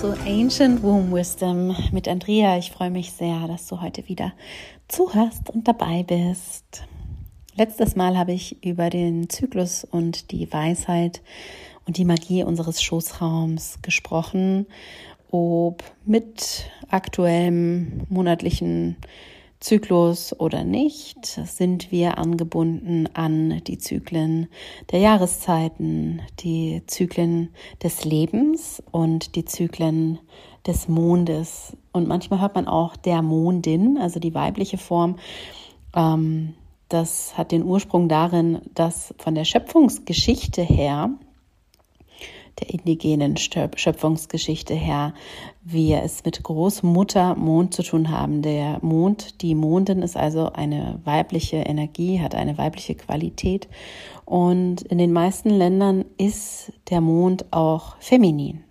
zu Ancient Womb Wisdom mit Andrea. Ich freue mich sehr, dass du heute wieder zuhörst und dabei bist. Letztes Mal habe ich über den Zyklus und die Weisheit und die Magie unseres Schoßraums gesprochen, ob mit aktuellem monatlichen Zyklus oder nicht, sind wir angebunden an die Zyklen der Jahreszeiten, die Zyklen des Lebens und die Zyklen des Mondes. Und manchmal hört man auch der Mondin, also die weibliche Form. Ähm, das hat den Ursprung darin, dass von der Schöpfungsgeschichte her der indigenen Schöpfungsgeschichte her wir es mit Großmutter Mond zu tun haben. Der Mond, die Mondin ist also eine weibliche Energie, hat eine weibliche Qualität und in den meisten Ländern ist der Mond auch feminin.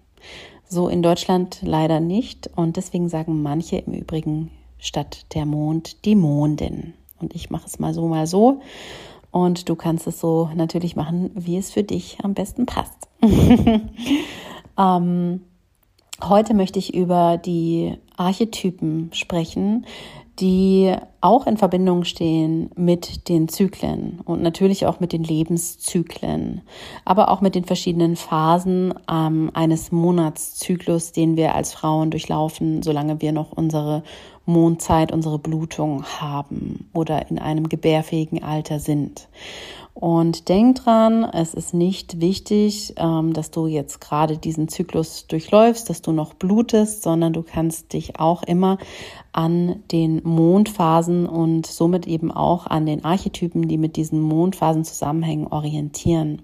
So in Deutschland leider nicht und deswegen sagen manche im Übrigen statt der Mond die Mondin. Und ich mache es mal so, mal so. Und du kannst es so natürlich machen, wie es für dich am besten passt. ähm, heute möchte ich über die Archetypen sprechen, die auch in Verbindung stehen mit den Zyklen und natürlich auch mit den Lebenszyklen, aber auch mit den verschiedenen Phasen ähm, eines Monatszyklus, den wir als Frauen durchlaufen, solange wir noch unsere Mondzeit, unsere Blutung haben oder in einem gebärfähigen Alter sind. Und denk dran, es ist nicht wichtig, ähm, dass du jetzt gerade diesen Zyklus durchläufst, dass du noch blutest, sondern du kannst dich auch immer an den Mondphasen und somit eben auch an den Archetypen, die mit diesen Mondphasen zusammenhängen, orientieren.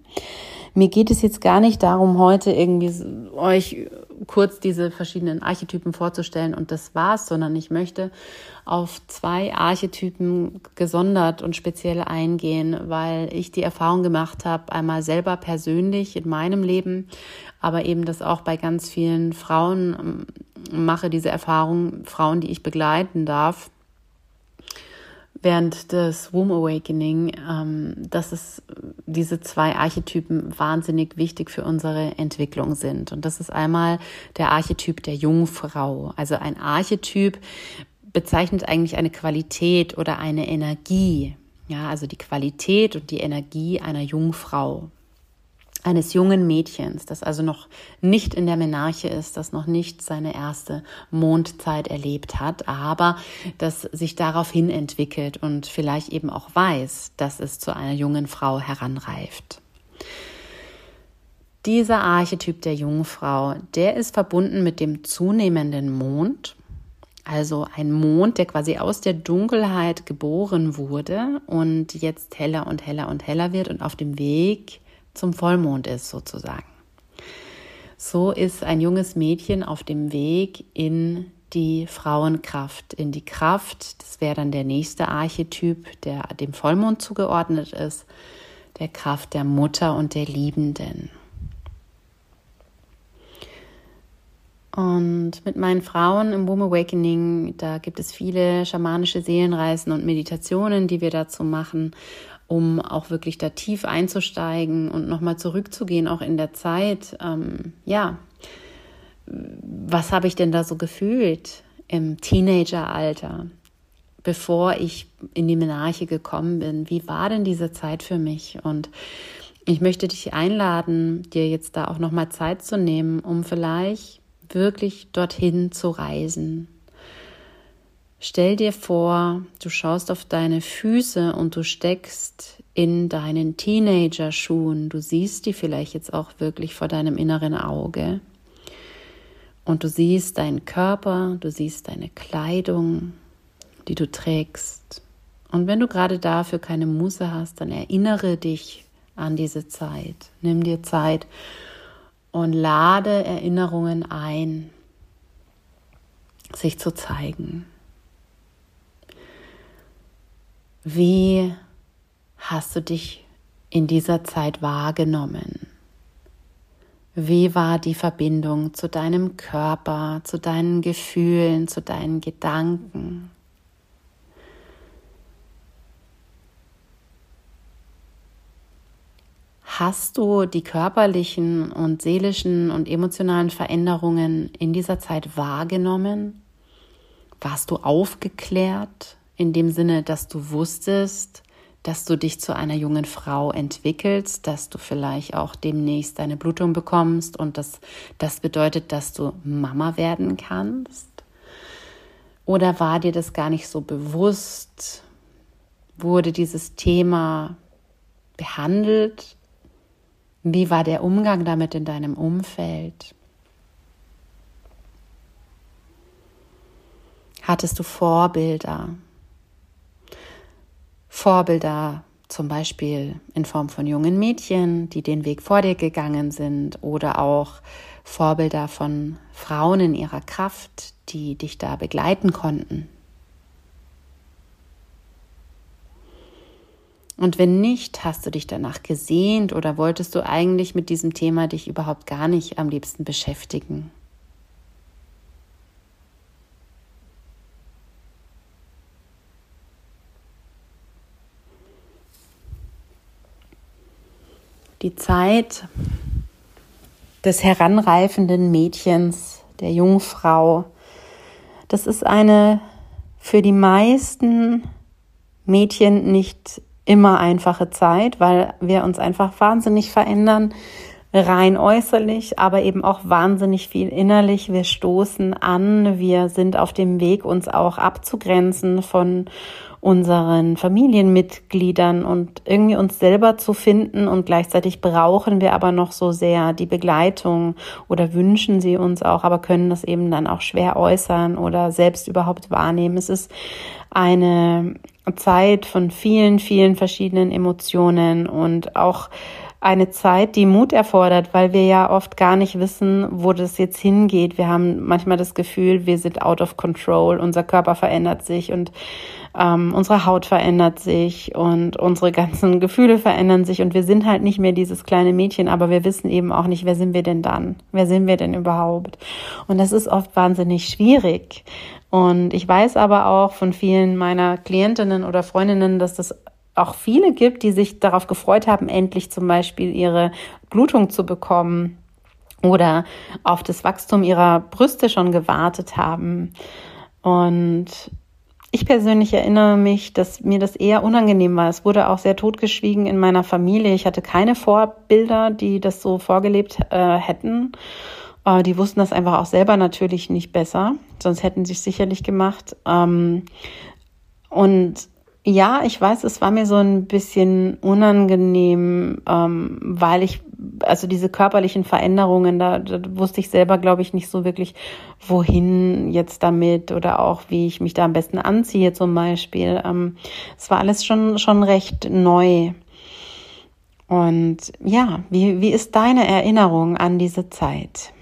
Mir geht es jetzt gar nicht darum, heute irgendwie euch kurz diese verschiedenen Archetypen vorzustellen und das war's, sondern ich möchte auf zwei Archetypen gesondert und speziell eingehen, weil ich die Erfahrung gemacht habe, einmal selber persönlich in meinem Leben, aber eben das auch bei ganz vielen Frauen ähm, mache, diese Erfahrung, Frauen, die ich begleiten darf. Während des Womb Awakening, ähm, dass es diese zwei Archetypen wahnsinnig wichtig für unsere Entwicklung sind. Und das ist einmal der Archetyp der Jungfrau. Also ein Archetyp bezeichnet eigentlich eine Qualität oder eine Energie. Ja, also die Qualität und die Energie einer Jungfrau eines jungen Mädchens, das also noch nicht in der Menarche ist, das noch nicht seine erste Mondzeit erlebt hat, aber das sich daraufhin entwickelt und vielleicht eben auch weiß, dass es zu einer jungen Frau heranreift. Dieser Archetyp der Jungfrau, der ist verbunden mit dem zunehmenden Mond, also ein Mond, der quasi aus der Dunkelheit geboren wurde und jetzt heller und heller und heller wird und auf dem Weg zum Vollmond ist sozusagen. So ist ein junges Mädchen auf dem Weg in die Frauenkraft, in die Kraft, das wäre dann der nächste Archetyp, der dem Vollmond zugeordnet ist, der Kraft der Mutter und der Liebenden. Und mit meinen Frauen im Womb Awakening, da gibt es viele schamanische Seelenreisen und Meditationen, die wir dazu machen um auch wirklich da tief einzusteigen und nochmal zurückzugehen, auch in der Zeit. Ähm, ja, was habe ich denn da so gefühlt im Teenageralter, bevor ich in die Menarche gekommen bin? Wie war denn diese Zeit für mich? Und ich möchte dich einladen, dir jetzt da auch nochmal Zeit zu nehmen, um vielleicht wirklich dorthin zu reisen, Stell dir vor, du schaust auf deine Füße und du steckst in deinen Teenager-Schuhen. Du siehst die vielleicht jetzt auch wirklich vor deinem inneren Auge. Und du siehst deinen Körper, du siehst deine Kleidung, die du trägst. Und wenn du gerade dafür keine Muße hast, dann erinnere dich an diese Zeit. Nimm dir Zeit und lade Erinnerungen ein, sich zu zeigen. Wie hast du dich in dieser Zeit wahrgenommen? Wie war die Verbindung zu deinem Körper, zu deinen Gefühlen, zu deinen Gedanken? Hast du die körperlichen und seelischen und emotionalen Veränderungen in dieser Zeit wahrgenommen? Warst du aufgeklärt in dem Sinne, dass du wusstest, dass du dich zu einer jungen Frau entwickelst, dass du vielleicht auch demnächst deine Blutung bekommst und das, das bedeutet, dass du Mama werden kannst? Oder war dir das gar nicht so bewusst? Wurde dieses Thema behandelt? Wie war der Umgang damit in deinem Umfeld? Hattest du Vorbilder? Vorbilder zum Beispiel in Form von jungen Mädchen, die den Weg vor dir gegangen sind oder auch Vorbilder von Frauen in ihrer Kraft, die dich da begleiten konnten. Und wenn nicht, hast du dich danach gesehnt oder wolltest du eigentlich mit diesem Thema dich überhaupt gar nicht am liebsten beschäftigen? Die Zeit des heranreifenden Mädchens, der Jungfrau. Das ist eine für die meisten Mädchen nicht immer einfache Zeit, weil wir uns einfach wahnsinnig verändern, rein äußerlich, aber eben auch wahnsinnig viel innerlich. Wir stoßen an, wir sind auf dem Weg, uns auch abzugrenzen von unseren Familienmitgliedern und irgendwie uns selber zu finden und gleichzeitig brauchen wir aber noch so sehr die Begleitung oder wünschen sie uns auch, aber können das eben dann auch schwer äußern oder selbst überhaupt wahrnehmen. Es ist eine Zeit von vielen, vielen verschiedenen Emotionen und auch eine Zeit, die Mut erfordert, weil wir ja oft gar nicht wissen, wo das jetzt hingeht. Wir haben manchmal das Gefühl, wir sind out of control, unser Körper verändert sich und ähm, unsere Haut verändert sich und unsere ganzen Gefühle verändern sich und wir sind halt nicht mehr dieses kleine Mädchen, aber wir wissen eben auch nicht, wer sind wir denn dann? Wer sind wir denn überhaupt? Und das ist oft wahnsinnig schwierig. Und ich weiß aber auch von vielen meiner Klientinnen oder Freundinnen, dass das auch viele gibt, die sich darauf gefreut haben, endlich zum Beispiel ihre Blutung zu bekommen oder auf das Wachstum ihrer Brüste schon gewartet haben. Und ich persönlich erinnere mich, dass mir das eher unangenehm war. Es wurde auch sehr totgeschwiegen in meiner Familie. Ich hatte keine Vorbilder, die das so vorgelebt äh, hätten. Äh, die wussten das einfach auch selber natürlich nicht besser, sonst hätten sie es sicherlich gemacht. Ähm, und ja, ich weiß, es war mir so ein bisschen unangenehm, ähm, weil ich, also diese körperlichen Veränderungen, da, da wusste ich selber, glaube ich, nicht so wirklich, wohin jetzt damit oder auch wie ich mich da am besten anziehe zum Beispiel. Ähm, es war alles schon, schon recht neu. Und ja, wie, wie ist deine Erinnerung an diese Zeit?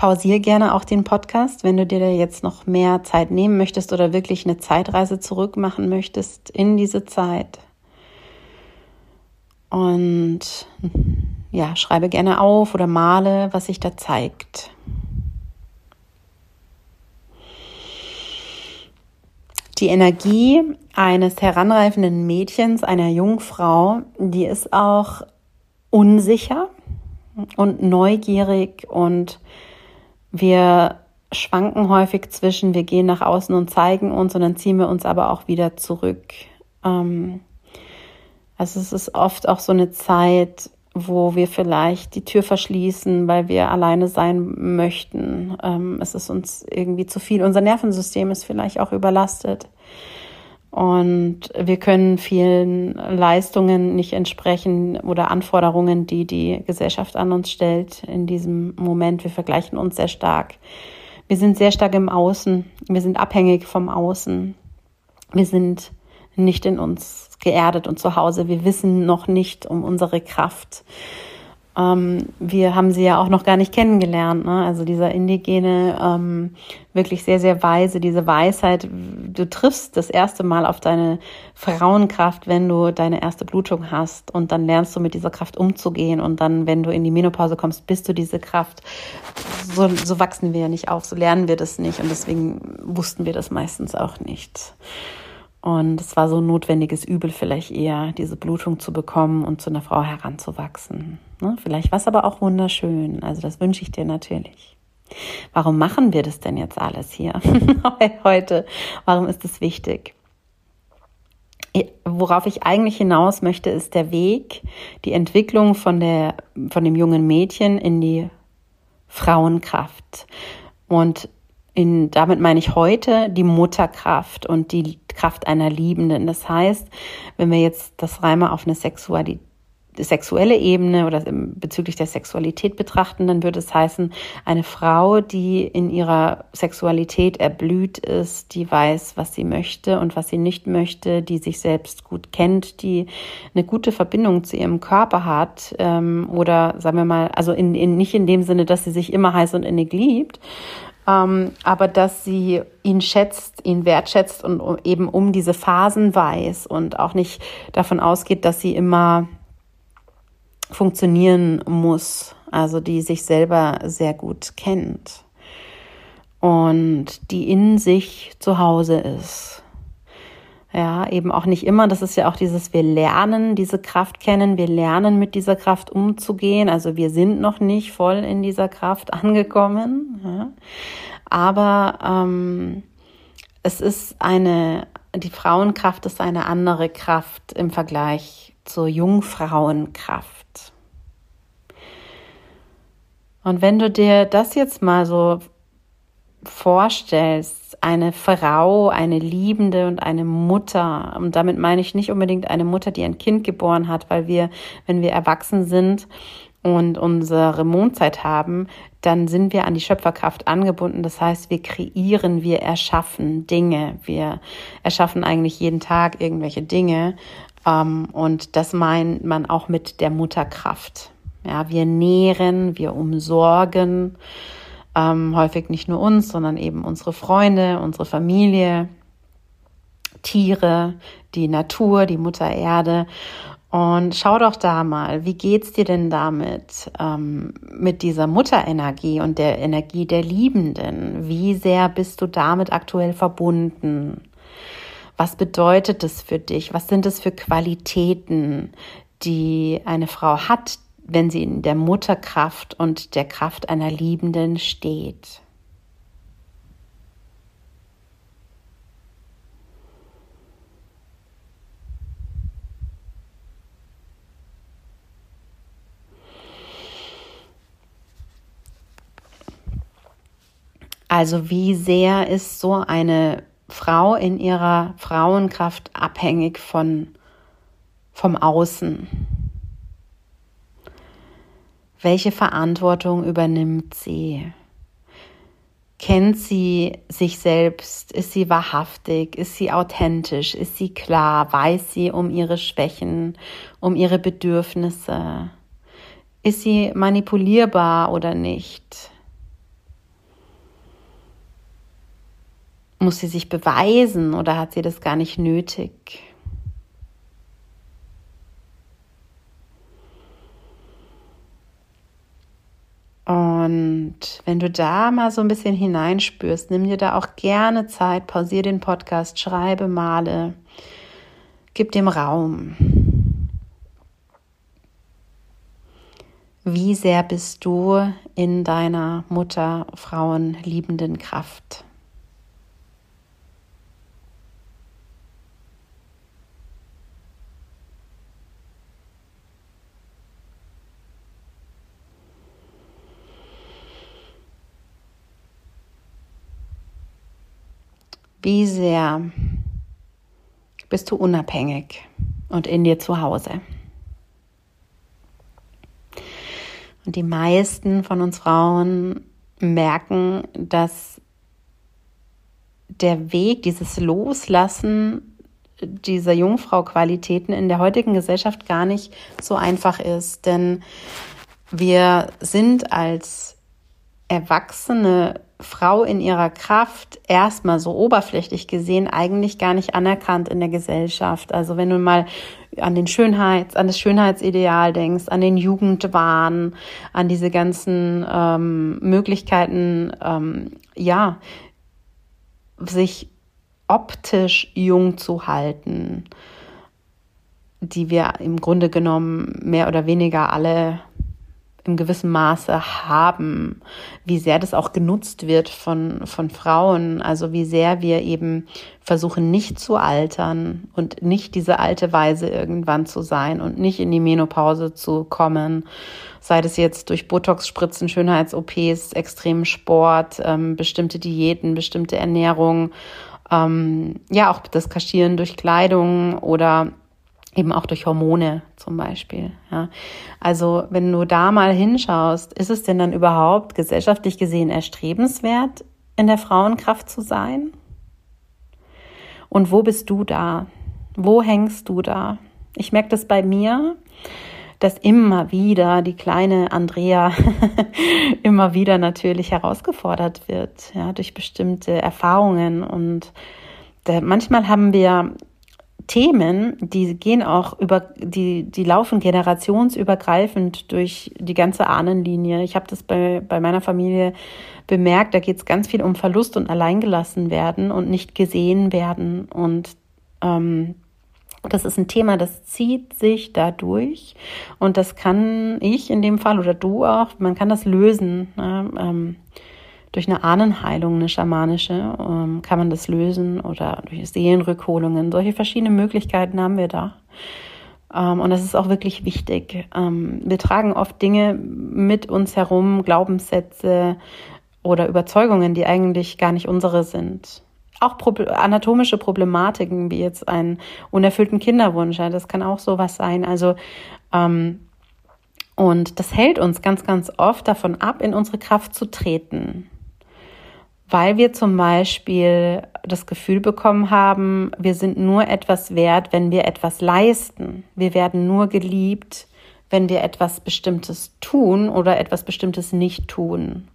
Pausiere gerne auch den Podcast, wenn du dir da jetzt noch mehr Zeit nehmen möchtest oder wirklich eine Zeitreise zurück machen möchtest in diese Zeit. Und ja, schreibe gerne auf oder male, was sich da zeigt. Die Energie eines heranreifenden Mädchens, einer Jungfrau, die ist auch unsicher und neugierig und wir schwanken häufig zwischen, wir gehen nach außen und zeigen uns und dann ziehen wir uns aber auch wieder zurück. Ähm, also es ist oft auch so eine Zeit, wo wir vielleicht die Tür verschließen, weil wir alleine sein möchten. Ähm, es ist uns irgendwie zu viel. Unser Nervensystem ist vielleicht auch überlastet. Und wir können vielen Leistungen nicht entsprechen oder Anforderungen, die die Gesellschaft an uns stellt in diesem Moment. Wir vergleichen uns sehr stark. Wir sind sehr stark im Außen. Wir sind abhängig vom Außen. Wir sind nicht in uns geerdet und zu Hause. Wir wissen noch nicht um unsere Kraft. Ähm, wir haben sie ja auch noch gar nicht kennengelernt. Ne? Also dieser indigene, ähm, wirklich sehr, sehr weise, diese Weisheit. Du triffst das erste Mal auf deine Frauenkraft, wenn du deine erste Blutung hast. Und dann lernst du mit dieser Kraft umzugehen. Und dann, wenn du in die Menopause kommst, bist du diese Kraft. So, so wachsen wir ja nicht auf, so lernen wir das nicht. Und deswegen wussten wir das meistens auch nicht. Und es war so ein notwendiges Übel vielleicht eher, diese Blutung zu bekommen und zu einer Frau heranzuwachsen. Ne? Vielleicht war es aber auch wunderschön. Also das wünsche ich dir natürlich. Warum machen wir das denn jetzt alles hier heute? Warum ist es wichtig? Worauf ich eigentlich hinaus möchte, ist der Weg, die Entwicklung von der, von dem jungen Mädchen in die Frauenkraft. Und in, damit meine ich heute die Mutterkraft und die Kraft einer Liebenden. Das heißt, wenn wir jetzt das Reimer auf eine Sexualität sexuelle Ebene oder bezüglich der Sexualität betrachten, dann würde es heißen, eine Frau, die in ihrer Sexualität erblüht ist, die weiß, was sie möchte und was sie nicht möchte, die sich selbst gut kennt, die eine gute Verbindung zu ihrem Körper hat ähm, oder sagen wir mal, also in, in, nicht in dem Sinne, dass sie sich immer heiß und innig liebt, ähm, aber dass sie ihn schätzt, ihn wertschätzt und eben um diese Phasen weiß und auch nicht davon ausgeht, dass sie immer funktionieren muss, also die sich selber sehr gut kennt und die in sich zu Hause ist. Ja, eben auch nicht immer. Das ist ja auch dieses, wir lernen diese Kraft kennen, wir lernen mit dieser Kraft umzugehen. Also wir sind noch nicht voll in dieser Kraft angekommen. Ja. Aber ähm, es ist eine, die Frauenkraft ist eine andere Kraft im Vergleich zur Jungfrauenkraft. Und wenn du dir das jetzt mal so vorstellst, eine Frau, eine Liebende und eine Mutter, und damit meine ich nicht unbedingt eine Mutter, die ein Kind geboren hat, weil wir, wenn wir erwachsen sind und unsere Mondzeit haben, dann sind wir an die Schöpferkraft angebunden. Das heißt, wir kreieren, wir erschaffen Dinge, wir erschaffen eigentlich jeden Tag irgendwelche Dinge. Ähm, und das meint man auch mit der Mutterkraft. Ja, wir nähren, wir umsorgen, ähm, häufig nicht nur uns, sondern eben unsere Freunde, unsere Familie, Tiere, die Natur, die Mutter Erde. Und schau doch da mal, wie geht's dir denn damit, ähm, mit dieser Mutterenergie und der Energie der Liebenden? Wie sehr bist du damit aktuell verbunden? Was bedeutet es für dich? Was sind es für Qualitäten, die eine Frau hat, wenn sie in der Mutterkraft und der Kraft einer Liebenden steht. Also wie sehr ist so eine Frau in ihrer Frauenkraft abhängig von vom Außen? Welche Verantwortung übernimmt sie? Kennt sie sich selbst? Ist sie wahrhaftig? Ist sie authentisch? Ist sie klar? Weiß sie um ihre Schwächen, um ihre Bedürfnisse? Ist sie manipulierbar oder nicht? Muss sie sich beweisen oder hat sie das gar nicht nötig? Und wenn du da mal so ein bisschen hineinspürst, nimm dir da auch gerne Zeit, pausiere den Podcast, schreibe, male, gib dem Raum. Wie sehr bist du in deiner Mutter, Frauen liebenden Kraft? Wie sehr bist du unabhängig und in dir zu Hause? Und die meisten von uns Frauen merken, dass der Weg, dieses Loslassen dieser Jungfrau-Qualitäten in der heutigen Gesellschaft gar nicht so einfach ist. Denn wir sind als erwachsene Frau in ihrer Kraft erstmal so oberflächlich gesehen eigentlich gar nicht anerkannt in der Gesellschaft. Also wenn du mal an den Schönheits, an das Schönheitsideal denkst, an den Jugendwahn, an diese ganzen ähm, Möglichkeiten, ähm, ja, sich optisch jung zu halten, die wir im Grunde genommen mehr oder weniger alle im gewissen Maße haben, wie sehr das auch genutzt wird von, von Frauen, also wie sehr wir eben versuchen, nicht zu altern und nicht diese alte Weise irgendwann zu sein und nicht in die Menopause zu kommen, sei das jetzt durch Botox-Spritzen, Schönheits-OPs, extremen Sport, ähm, bestimmte Diäten, bestimmte Ernährung, ähm, ja auch das Kaschieren durch Kleidung oder eben auch durch Hormone zum Beispiel. Ja. Also wenn du da mal hinschaust, ist es denn dann überhaupt gesellschaftlich gesehen erstrebenswert, in der Frauenkraft zu sein? Und wo bist du da? Wo hängst du da? Ich merke das bei mir, dass immer wieder die kleine Andrea immer wieder natürlich herausgefordert wird, ja, durch bestimmte Erfahrungen und manchmal haben wir Themen, die gehen auch über, die, die laufen generationsübergreifend durch die ganze Ahnenlinie. Ich habe das bei, bei meiner Familie bemerkt, da geht es ganz viel um Verlust und alleingelassen werden und nicht gesehen werden. Und ähm, das ist ein Thema, das zieht sich dadurch und das kann ich in dem Fall oder du auch, man kann das lösen. Ne? Ähm, durch eine Ahnenheilung, eine schamanische, ähm, kann man das lösen oder durch Seelenrückholungen. Solche verschiedene Möglichkeiten haben wir da. Ähm, und das ist auch wirklich wichtig. Ähm, wir tragen oft Dinge mit uns herum, Glaubenssätze oder Überzeugungen, die eigentlich gar nicht unsere sind. Auch anatomische Problematiken, wie jetzt einen unerfüllten Kinderwunsch, das kann auch sowas sein. Also und das hält uns ganz, ganz oft davon ab, in unsere Kraft zu treten weil wir zum Beispiel das Gefühl bekommen haben, wir sind nur etwas wert, wenn wir etwas leisten. Wir werden nur geliebt, wenn wir etwas Bestimmtes tun oder etwas Bestimmtes nicht tun.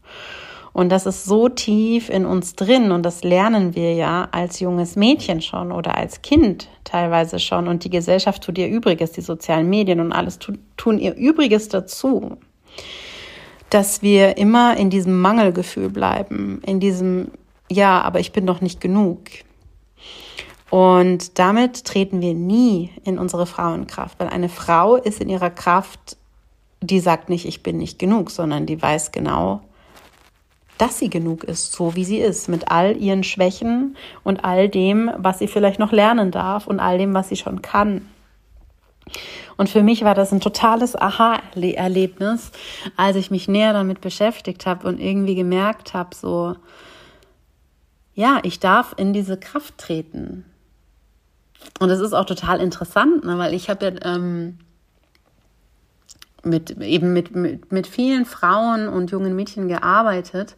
Und das ist so tief in uns drin und das lernen wir ja als junges Mädchen schon oder als Kind teilweise schon. Und die Gesellschaft tut ihr Übriges, die sozialen Medien und alles tun ihr Übriges dazu dass wir immer in diesem Mangelgefühl bleiben, in diesem, ja, aber ich bin doch nicht genug. Und damit treten wir nie in unsere Frauenkraft, weil eine Frau ist in ihrer Kraft, die sagt nicht, ich bin nicht genug, sondern die weiß genau, dass sie genug ist, so wie sie ist, mit all ihren Schwächen und all dem, was sie vielleicht noch lernen darf und all dem, was sie schon kann. Und für mich war das ein totales Aha-Erlebnis, als ich mich näher damit beschäftigt habe und irgendwie gemerkt habe, so, ja, ich darf in diese Kraft treten. Und das ist auch total interessant, ne, weil ich habe ja ähm, mit eben mit, mit, mit vielen Frauen und jungen Mädchen gearbeitet,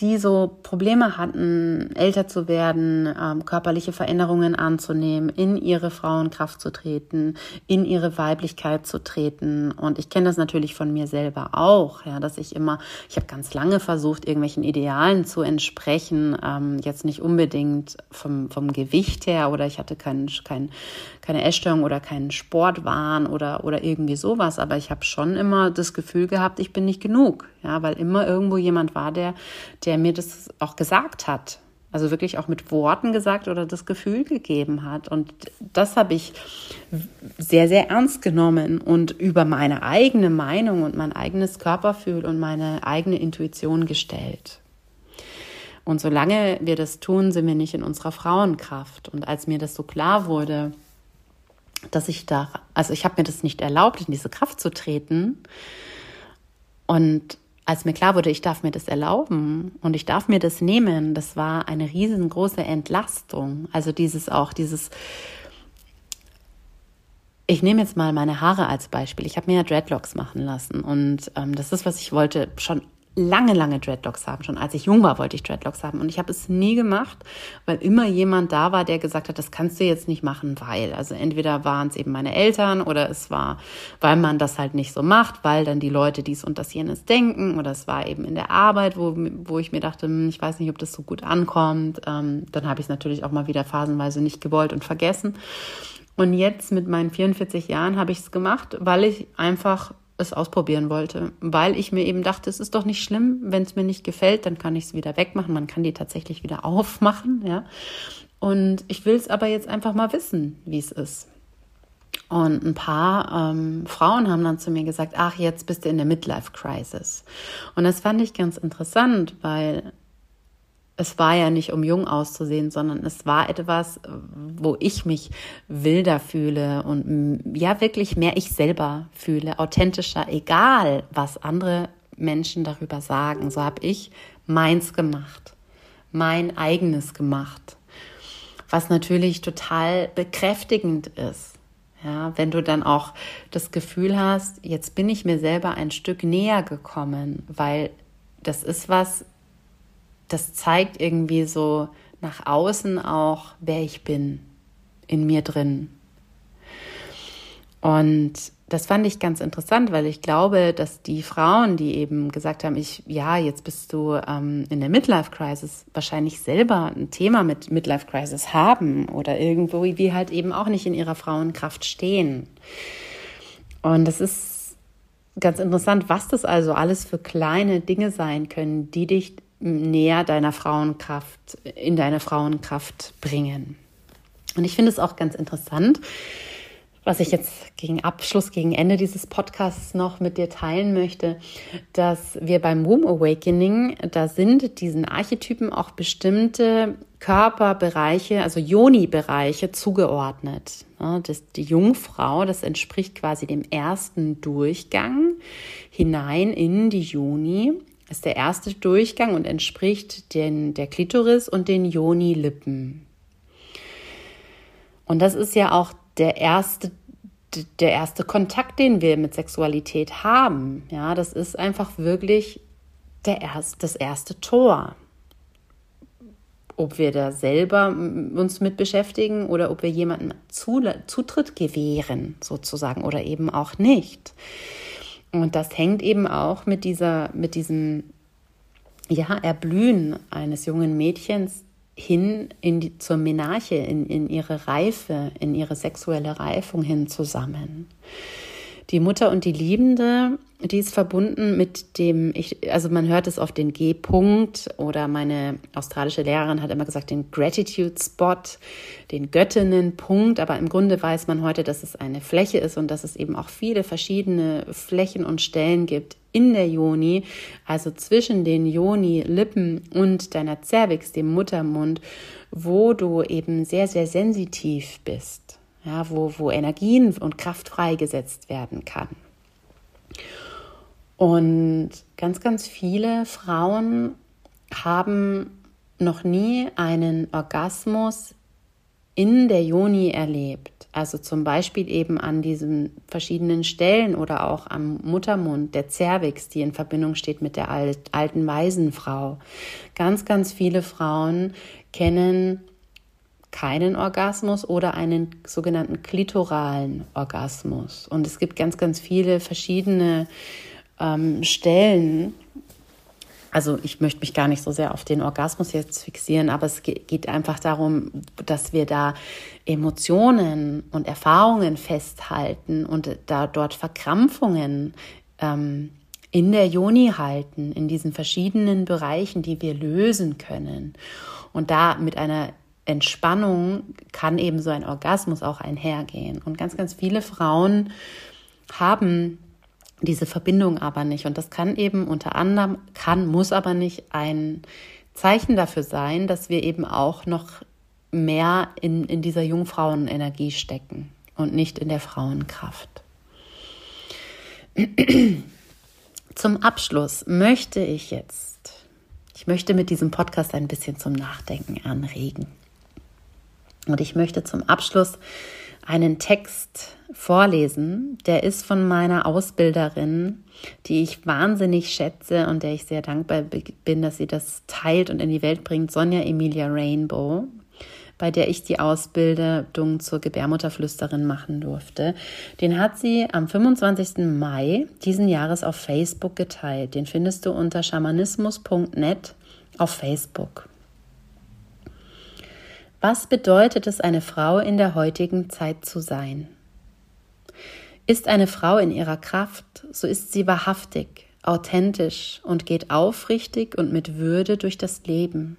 die so Probleme hatten, älter zu werden, ähm, körperliche Veränderungen anzunehmen, in ihre Frauenkraft zu treten, in ihre Weiblichkeit zu treten. Und ich kenne das natürlich von mir selber auch, ja, dass ich immer, ich habe ganz lange versucht, irgendwelchen Idealen zu entsprechen, ähm, jetzt nicht unbedingt vom, vom Gewicht her oder ich hatte kein, kein, keine Essstörung oder keinen Sportwahn oder, oder irgendwie sowas, aber ich habe schon immer das Gefühl gehabt, ich bin nicht genug, ja, weil immer irgendwo jemand war, der, der mir das auch gesagt hat. Also wirklich auch mit Worten gesagt oder das Gefühl gegeben hat. Und das habe ich sehr, sehr ernst genommen und über meine eigene Meinung und mein eigenes Körperfühl und meine eigene Intuition gestellt. Und solange wir das tun, sind wir nicht in unserer Frauenkraft. Und als mir das so klar wurde, dass ich da, also ich habe mir das nicht erlaubt, in diese Kraft zu treten. Und als mir klar wurde, ich darf mir das erlauben und ich darf mir das nehmen, das war eine riesengroße Entlastung. Also dieses auch, dieses, ich nehme jetzt mal meine Haare als Beispiel. Ich habe mir ja Dreadlocks machen lassen und ähm, das ist, was ich wollte, schon lange, lange Dreadlocks haben. Schon als ich jung war, wollte ich Dreadlocks haben. Und ich habe es nie gemacht, weil immer jemand da war, der gesagt hat, das kannst du jetzt nicht machen, weil. Also entweder waren es eben meine Eltern oder es war, weil man das halt nicht so macht, weil dann die Leute dies und das jenes denken. Oder es war eben in der Arbeit, wo, wo ich mir dachte, hm, ich weiß nicht, ob das so gut ankommt. Ähm, dann habe ich es natürlich auch mal wieder phasenweise nicht gewollt und vergessen. Und jetzt mit meinen 44 Jahren habe ich es gemacht, weil ich einfach es ausprobieren wollte, weil ich mir eben dachte, es ist doch nicht schlimm, wenn es mir nicht gefällt, dann kann ich es wieder wegmachen. Man kann die tatsächlich wieder aufmachen, ja. Und ich will es aber jetzt einfach mal wissen, wie es ist. Und ein paar ähm, Frauen haben dann zu mir gesagt, ach, jetzt bist du in der Midlife-Crisis. Und das fand ich ganz interessant, weil es war ja nicht, um jung auszusehen, sondern es war etwas, wo ich mich wilder fühle und ja wirklich mehr ich selber fühle, authentischer, egal was andere Menschen darüber sagen. So habe ich meins gemacht, mein eigenes gemacht, was natürlich total bekräftigend ist. Ja, wenn du dann auch das Gefühl hast, jetzt bin ich mir selber ein Stück näher gekommen, weil das ist was, das zeigt irgendwie so nach außen auch, wer ich bin, in mir drin. Und das fand ich ganz interessant, weil ich glaube, dass die Frauen, die eben gesagt haben, ich, ja, jetzt bist du ähm, in der Midlife Crisis, wahrscheinlich selber ein Thema mit Midlife Crisis haben oder irgendwo wie halt eben auch nicht in ihrer Frauenkraft stehen. Und das ist ganz interessant, was das also alles für kleine Dinge sein können, die dich näher deiner Frauenkraft, in deine Frauenkraft bringen. Und ich finde es auch ganz interessant, was ich jetzt gegen Abschluss, gegen Ende dieses Podcasts noch mit dir teilen möchte, dass wir beim Womb Awakening, da sind diesen Archetypen auch bestimmte Körperbereiche, also Yoni-Bereiche zugeordnet. Das, die Jungfrau, das entspricht quasi dem ersten Durchgang hinein in die Yoni ist der erste Durchgang und entspricht den, der Klitoris und den Yoni-Lippen. Und das ist ja auch der erste, der erste Kontakt, den wir mit Sexualität haben. Ja, das ist einfach wirklich der erst, das erste Tor. Ob wir da selber uns mit beschäftigen oder ob wir jemandem Zutritt gewähren, sozusagen, oder eben auch nicht. Und das hängt eben auch mit dieser, mit diesem ja, Erblühen eines jungen Mädchens hin in die, zur Menarche, in, in ihre Reife, in ihre sexuelle Reifung hin zusammen. Die Mutter und die Liebende die ist verbunden mit dem, ich, also man hört es auf den G-Punkt oder meine australische Lehrerin hat immer gesagt, den Gratitude Spot, den Göttinnenpunkt, aber im Grunde weiß man heute, dass es eine Fläche ist und dass es eben auch viele verschiedene Flächen und Stellen gibt in der Joni, also zwischen den Joni-Lippen und deiner Cervix, dem Muttermund, wo du eben sehr, sehr sensitiv bist, ja, wo, wo Energien und Kraft freigesetzt werden kann. Und ganz, ganz viele Frauen haben noch nie einen Orgasmus in der Joni erlebt. Also zum Beispiel eben an diesen verschiedenen Stellen oder auch am Muttermund, der Cervix, die in Verbindung steht mit der alten Waisenfrau. Ganz, ganz viele Frauen kennen keinen Orgasmus oder einen sogenannten klitoralen Orgasmus. Und es gibt ganz, ganz viele verschiedene ähm, Stellen, also ich möchte mich gar nicht so sehr auf den Orgasmus jetzt fixieren, aber es geht einfach darum, dass wir da Emotionen und Erfahrungen festhalten und da dort Verkrampfungen ähm, in der Joni halten, in diesen verschiedenen Bereichen, die wir lösen können. Und da mit einer Entspannung kann eben so ein Orgasmus auch einhergehen. Und ganz, ganz viele Frauen haben diese Verbindung aber nicht. Und das kann eben unter anderem, kann, muss aber nicht ein Zeichen dafür sein, dass wir eben auch noch mehr in, in dieser Jungfrauenenergie stecken und nicht in der Frauenkraft. Zum Abschluss möchte ich jetzt, ich möchte mit diesem Podcast ein bisschen zum Nachdenken anregen. Und ich möchte zum Abschluss einen Text vorlesen. Der ist von meiner Ausbilderin, die ich wahnsinnig schätze und der ich sehr dankbar bin, dass sie das teilt und in die Welt bringt. Sonja Emilia Rainbow, bei der ich die Ausbildung zur Gebärmutterflüsterin machen durfte. Den hat sie am 25. Mai diesen Jahres auf Facebook geteilt. Den findest du unter schamanismus.net auf Facebook. Was bedeutet es, eine Frau in der heutigen Zeit zu sein? Ist eine Frau in ihrer Kraft, so ist sie wahrhaftig, authentisch und geht aufrichtig und mit Würde durch das Leben.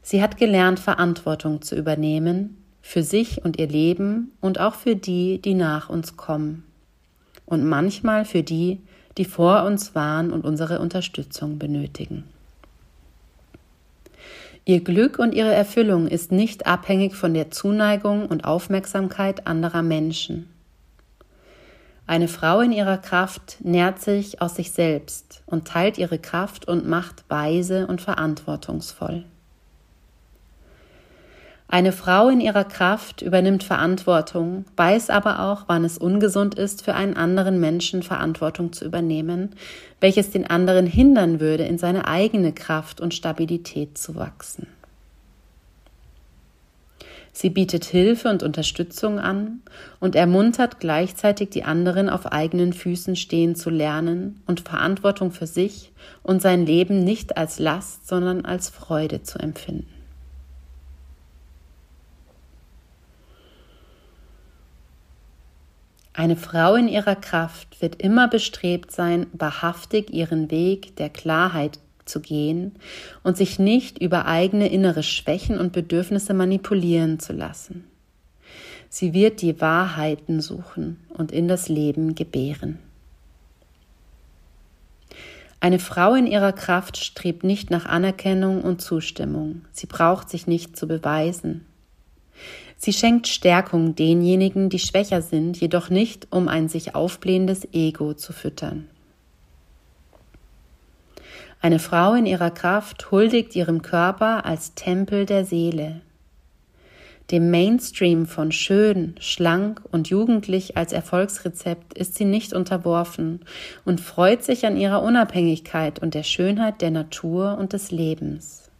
Sie hat gelernt, Verantwortung zu übernehmen für sich und ihr Leben und auch für die, die nach uns kommen. Und manchmal für die, die vor uns waren und unsere Unterstützung benötigen. Ihr Glück und ihre Erfüllung ist nicht abhängig von der Zuneigung und Aufmerksamkeit anderer Menschen. Eine Frau in ihrer Kraft nährt sich aus sich selbst und teilt ihre Kraft und Macht weise und verantwortungsvoll. Eine Frau in ihrer Kraft übernimmt Verantwortung, weiß aber auch, wann es ungesund ist, für einen anderen Menschen Verantwortung zu übernehmen, welches den anderen hindern würde, in seine eigene Kraft und Stabilität zu wachsen. Sie bietet Hilfe und Unterstützung an und ermuntert gleichzeitig die anderen auf eigenen Füßen stehen zu lernen und Verantwortung für sich und sein Leben nicht als Last, sondern als Freude zu empfinden. Eine Frau in ihrer Kraft wird immer bestrebt sein, wahrhaftig ihren Weg der Klarheit zu gehen und sich nicht über eigene innere Schwächen und Bedürfnisse manipulieren zu lassen. Sie wird die Wahrheiten suchen und in das Leben gebären. Eine Frau in ihrer Kraft strebt nicht nach Anerkennung und Zustimmung. Sie braucht sich nicht zu beweisen. Sie schenkt Stärkung denjenigen, die schwächer sind, jedoch nicht, um ein sich aufblähendes Ego zu füttern. Eine Frau in ihrer Kraft huldigt ihrem Körper als Tempel der Seele. Dem Mainstream von schön, schlank und jugendlich als Erfolgsrezept ist sie nicht unterworfen und freut sich an ihrer Unabhängigkeit und der Schönheit der Natur und des Lebens.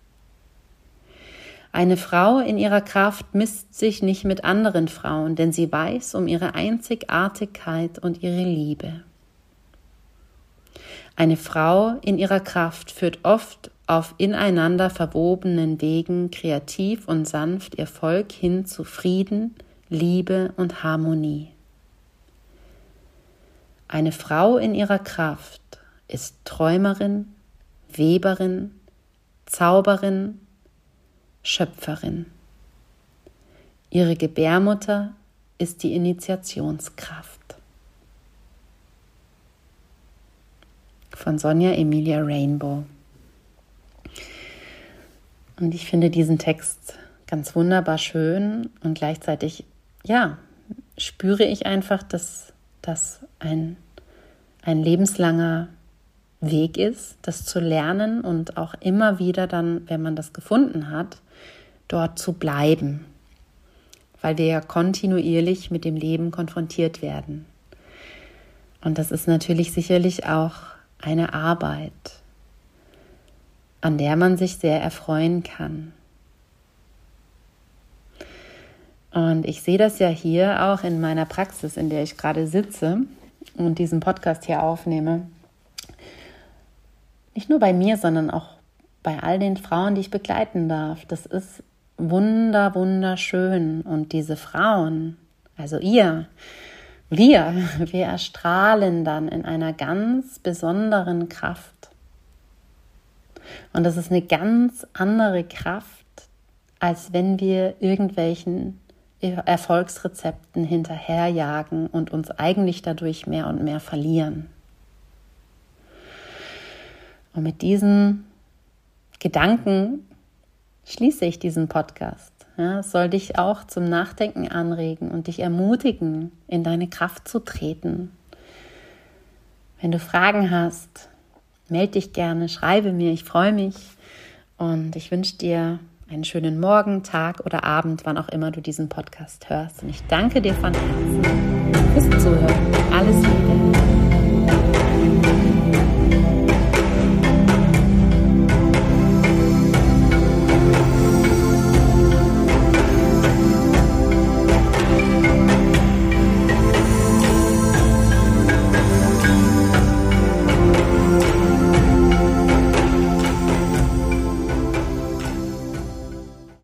Eine Frau in ihrer Kraft misst sich nicht mit anderen Frauen, denn sie weiß um ihre Einzigartigkeit und ihre Liebe. Eine Frau in ihrer Kraft führt oft auf ineinander verwobenen Wegen kreativ und sanft ihr Volk hin zu Frieden, Liebe und Harmonie. Eine Frau in ihrer Kraft ist Träumerin, Weberin, Zauberin, Schöpferin. Ihre Gebärmutter ist die Initiationskraft. Von Sonja Emilia Rainbow. Und ich finde diesen Text ganz wunderbar schön und gleichzeitig, ja, spüre ich einfach, dass das ein, ein lebenslanger Weg ist, das zu lernen und auch immer wieder dann, wenn man das gefunden hat, dort zu bleiben, weil wir ja kontinuierlich mit dem Leben konfrontiert werden. Und das ist natürlich sicherlich auch eine Arbeit, an der man sich sehr erfreuen kann. Und ich sehe das ja hier auch in meiner Praxis, in der ich gerade sitze und diesen Podcast hier aufnehme. Nicht nur bei mir, sondern auch bei all den Frauen, die ich begleiten darf. Das ist wunder, wunderschön. Und diese Frauen, also ihr, wir, wir erstrahlen dann in einer ganz besonderen Kraft. Und das ist eine ganz andere Kraft, als wenn wir irgendwelchen Erfolgsrezepten hinterherjagen und uns eigentlich dadurch mehr und mehr verlieren. Und mit diesen Gedanken schließe ich diesen Podcast. Ja, es soll dich auch zum Nachdenken anregen und dich ermutigen, in deine Kraft zu treten. Wenn du Fragen hast, melde dich gerne, schreibe mir, ich freue mich und ich wünsche dir einen schönen Morgen, Tag oder Abend, wann auch immer du diesen Podcast hörst. Und ich danke dir von Herzen fürs Zuhören. Alles Liebe.